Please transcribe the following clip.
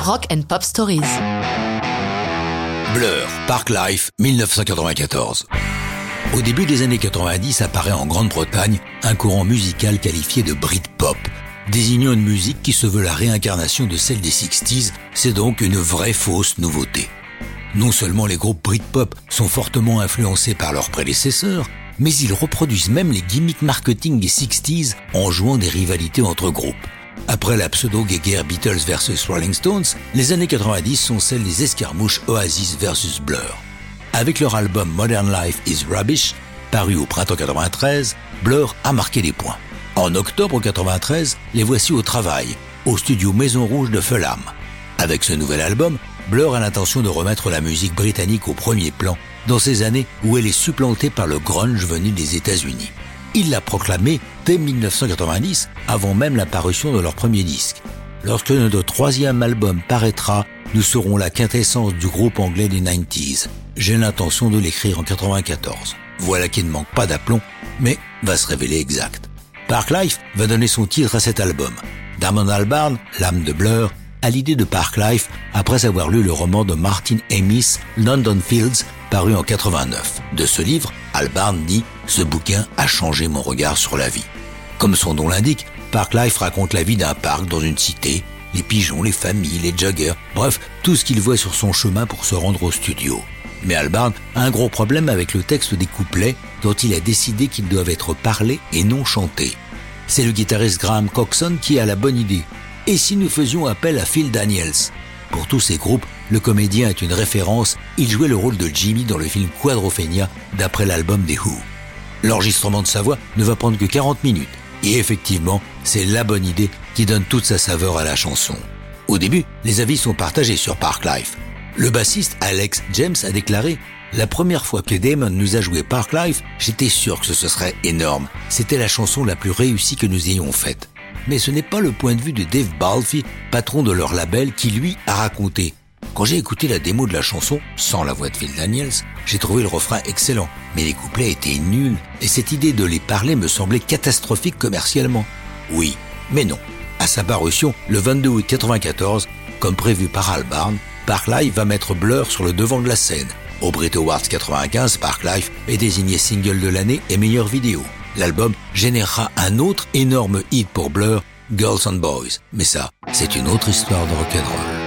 Rock and Pop Stories. Blur, Park Life, 1994. Au début des années 90 apparaît en Grande-Bretagne un courant musical qualifié de Britpop, désignant une musique qui se veut la réincarnation de celle des 60s, c'est donc une vraie fausse nouveauté. Non seulement les groupes Britpop sont fortement influencés par leurs prédécesseurs, mais ils reproduisent même les gimmicks marketing des 60s en jouant des rivalités entre groupes. Après la pseudo-guéguerre Beatles versus Rolling Stones, les années 90 sont celles des escarmouches Oasis versus Blur. Avec leur album Modern Life is Rubbish, paru au printemps 93, Blur a marqué des points. En octobre 93, les voici au travail, au studio Maison Rouge de Fulham. Avec ce nouvel album, Blur a l'intention de remettre la musique britannique au premier plan dans ces années où elle est supplantée par le grunge venu des États-Unis. Il l'a proclamé dès 1990, avant même la parution de leur premier disque. Lorsque notre troisième album paraîtra, nous serons la quintessence du groupe anglais des 90s. J'ai l'intention de l'écrire en 94. Voilà qui ne manque pas d'aplomb, mais va se révéler exact. Park Life va donner son titre à cet album. Damon Albarn, l'âme de Blur, a l'idée de Park Life après avoir lu le roman de Martin Amis, London Fields, paru en 89. De ce livre, Albarn dit Ce bouquin a changé mon regard sur la vie. Comme son nom l'indique, Park Life raconte la vie d'un parc dans une cité, les pigeons, les familles, les joggers, bref, tout ce qu'il voit sur son chemin pour se rendre au studio. Mais Albarn a un gros problème avec le texte des couplets dont il a décidé qu'ils doivent être parlés et non chantés. C'est le guitariste Graham Coxon qui a la bonne idée. Et si nous faisions appel à Phil Daniels? Pour tous ces groupes, le comédien est une référence, il jouait le rôle de Jimmy dans le film Quadrophenia d'après l'album des Who. L'enregistrement de sa voix ne va prendre que 40 minutes. Et effectivement, c'est la bonne idée qui donne toute sa saveur à la chanson. Au début, les avis sont partagés sur Park Life. Le bassiste Alex James a déclaré La première fois que Damon nous a joué Park Life, j'étais sûr que ce serait énorme. C'était la chanson la plus réussie que nous ayons faite. Mais ce n'est pas le point de vue de Dave Balfi, patron de leur label, qui lui a raconté. Quand j'ai écouté la démo de la chanson, sans la voix de Phil Daniels, j'ai trouvé le refrain excellent, mais les couplets étaient nuls, et cette idée de les parler me semblait catastrophique commercialement. Oui, mais non. À sa parution, le 22 août 94, comme prévu par Albarn, Park Life va mettre Blur sur le devant de la scène. Au Brit Awards 95, Park Life est désigné single de l'année et meilleure vidéo. L'album générera un autre énorme hit pour Blur, Girls and Boys. Mais ça, c'est une autre histoire de rock'n'roll.